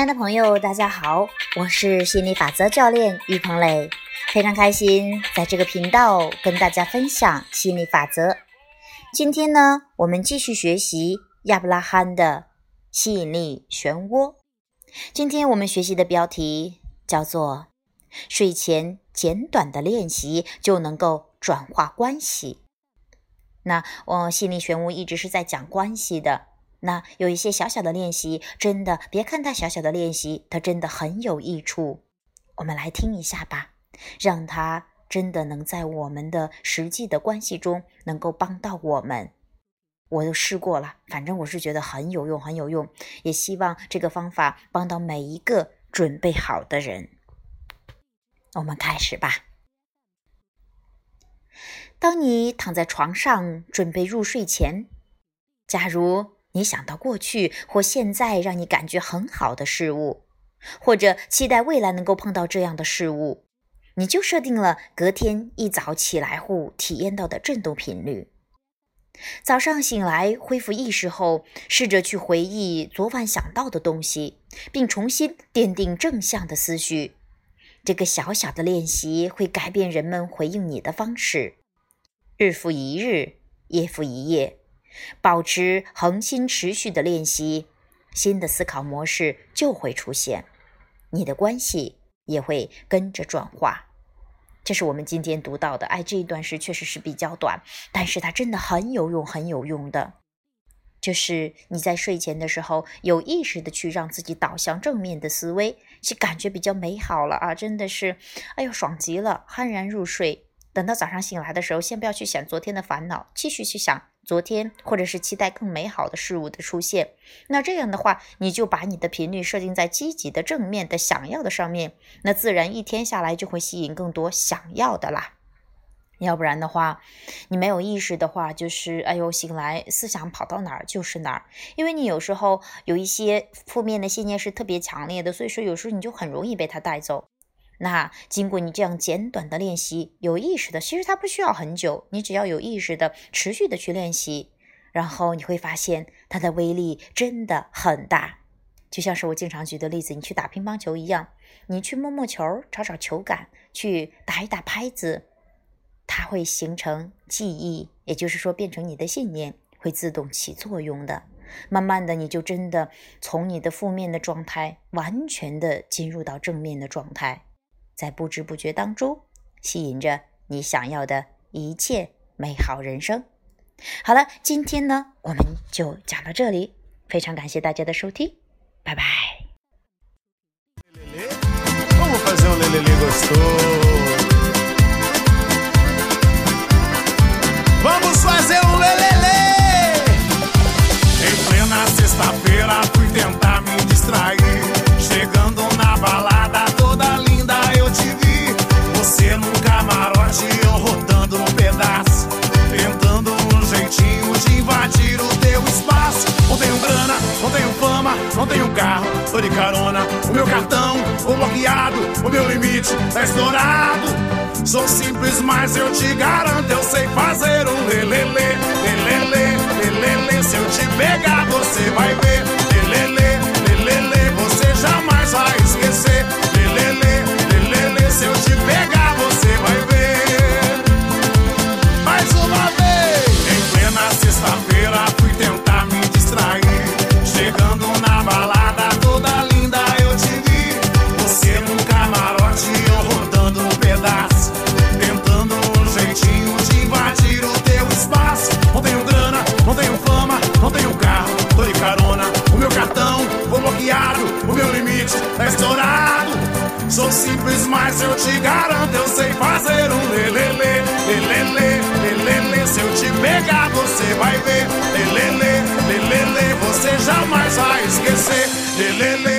亲爱的朋友，大家好，我是心理法则教练于鹏磊，非常开心在这个频道跟大家分享心理法则。今天呢，我们继续学习亚伯拉罕的吸引力漩涡。今天我们学习的标题叫做“睡前简短的练习就能够转化关系”。那我心理漩涡一直是在讲关系的。那有一些小小的练习，真的别看它小小的练习，它真的很有益处。我们来听一下吧，让它真的能在我们的实际的关系中能够帮到我们。我都试过了，反正我是觉得很有用，很有用。也希望这个方法帮到每一个准备好的人。我们开始吧。当你躺在床上准备入睡前，假如。你想到过去或现在让你感觉很好的事物，或者期待未来能够碰到这样的事物，你就设定了隔天一早起来后体验到的振动频率。早上醒来恢复意识后，试着去回忆昨晚想到的东西，并重新奠定正向的思绪。这个小小的练习会改变人们回应你的方式。日复一日，夜复一夜。保持恒心持续的练习，新的思考模式就会出现，你的关系也会跟着转化。这是我们今天读到的。哎，这一段诗确实是比较短，但是它真的很有用，很有用的。就是你在睡前的时候，有意识的去让自己导向正面的思维，去感觉比较美好了啊！真的是，哎呦，爽极了，酣然入睡。等到早上醒来的时候，先不要去想昨天的烦恼，继续去想。昨天，或者是期待更美好的事物的出现，那这样的话，你就把你的频率设定在积极的、正面的、想要的上面，那自然一天下来就会吸引更多想要的啦。要不然的话，你没有意识的话，就是哎呦，醒来思想跑到哪儿就是哪儿，因为你有时候有一些负面的信念是特别强烈的，所以说有时候你就很容易被它带走。那经过你这样简短的练习，有意识的，其实它不需要很久，你只要有意识的持续的去练习，然后你会发现它的威力真的很大。就像是我经常举的例子，你去打乒乓球一样，你去摸摸球，找找球感，去打一打拍子，它会形成记忆，也就是说变成你的信念，会自动起作用的。慢慢的，你就真的从你的负面的状态，完全的进入到正面的状态。在不知不觉当中，吸引着你想要的一切美好人生。好了，今天呢，我们就讲到这里，非常感谢大家的收听，拜拜。Meu limite tá estourado. Sou simples, mas eu te garanto, eu sei fazer um lelele, lelele, lelele. Se eu te pegar, você vai ver. estourado. Sou simples, mas eu te garanto, eu sei fazer um lelele, lelele, lelele. Se eu te pegar, você vai ver. Lelele, lelele, você jamais vai esquecer. Lelele.